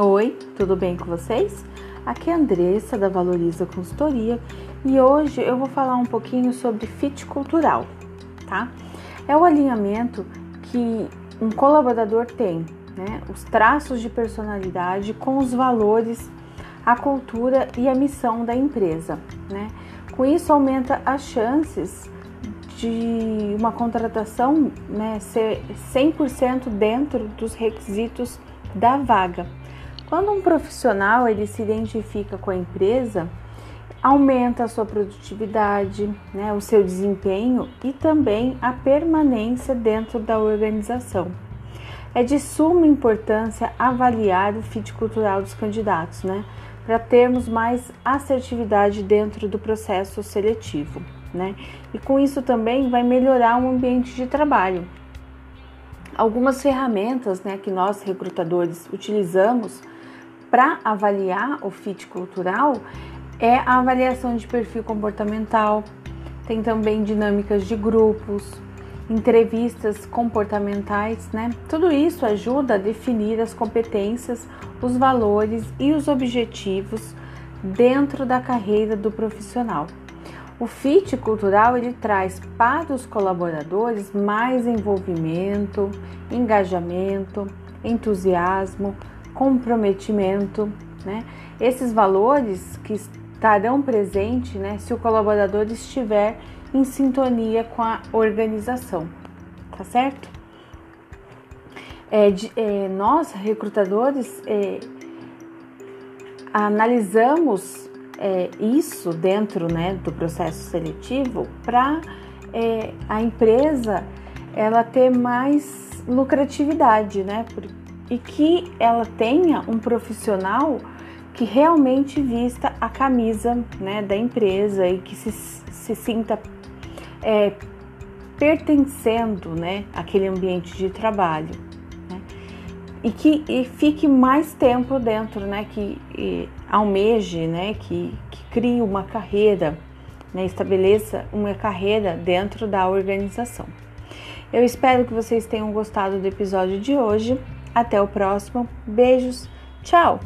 Oi, tudo bem com vocês? Aqui é a Andressa da Valoriza Consultoria e hoje eu vou falar um pouquinho sobre fit cultural, tá? É o alinhamento que um colaborador tem, né? Os traços de personalidade com os valores, a cultura e a missão da empresa, né? Com isso aumenta as chances de uma contratação né, ser 100% dentro dos requisitos da vaga. Quando um profissional ele se identifica com a empresa, aumenta a sua produtividade, né, o seu desempenho e também a permanência dentro da organização. É de suma importância avaliar o fit cultural dos candidatos, né, para termos mais assertividade dentro do processo seletivo, né, e com isso também vai melhorar o ambiente de trabalho. Algumas ferramentas, né, que nós recrutadores utilizamos para avaliar o fit cultural é a avaliação de perfil comportamental, tem também dinâmicas de grupos, entrevistas comportamentais, né? Tudo isso ajuda a definir as competências, os valores e os objetivos dentro da carreira do profissional. O fit cultural ele traz para os colaboradores mais envolvimento, engajamento, entusiasmo, comprometimento, né? Esses valores que estarão presentes, né, se o colaborador estiver em sintonia com a organização, tá certo? É, de, é, nós, recrutadores, é, analisamos é, isso dentro né, do processo seletivo para é, a empresa ela ter mais lucratividade, né? E que ela tenha um profissional que realmente vista a camisa né, da empresa e que se, se sinta é, pertencendo né, àquele ambiente de trabalho. Né, e que e fique mais tempo dentro, né, que e, almeje, né, que, que crie uma carreira, né, estabeleça uma carreira dentro da organização. Eu espero que vocês tenham gostado do episódio de hoje. Até o próximo. Beijos. Tchau.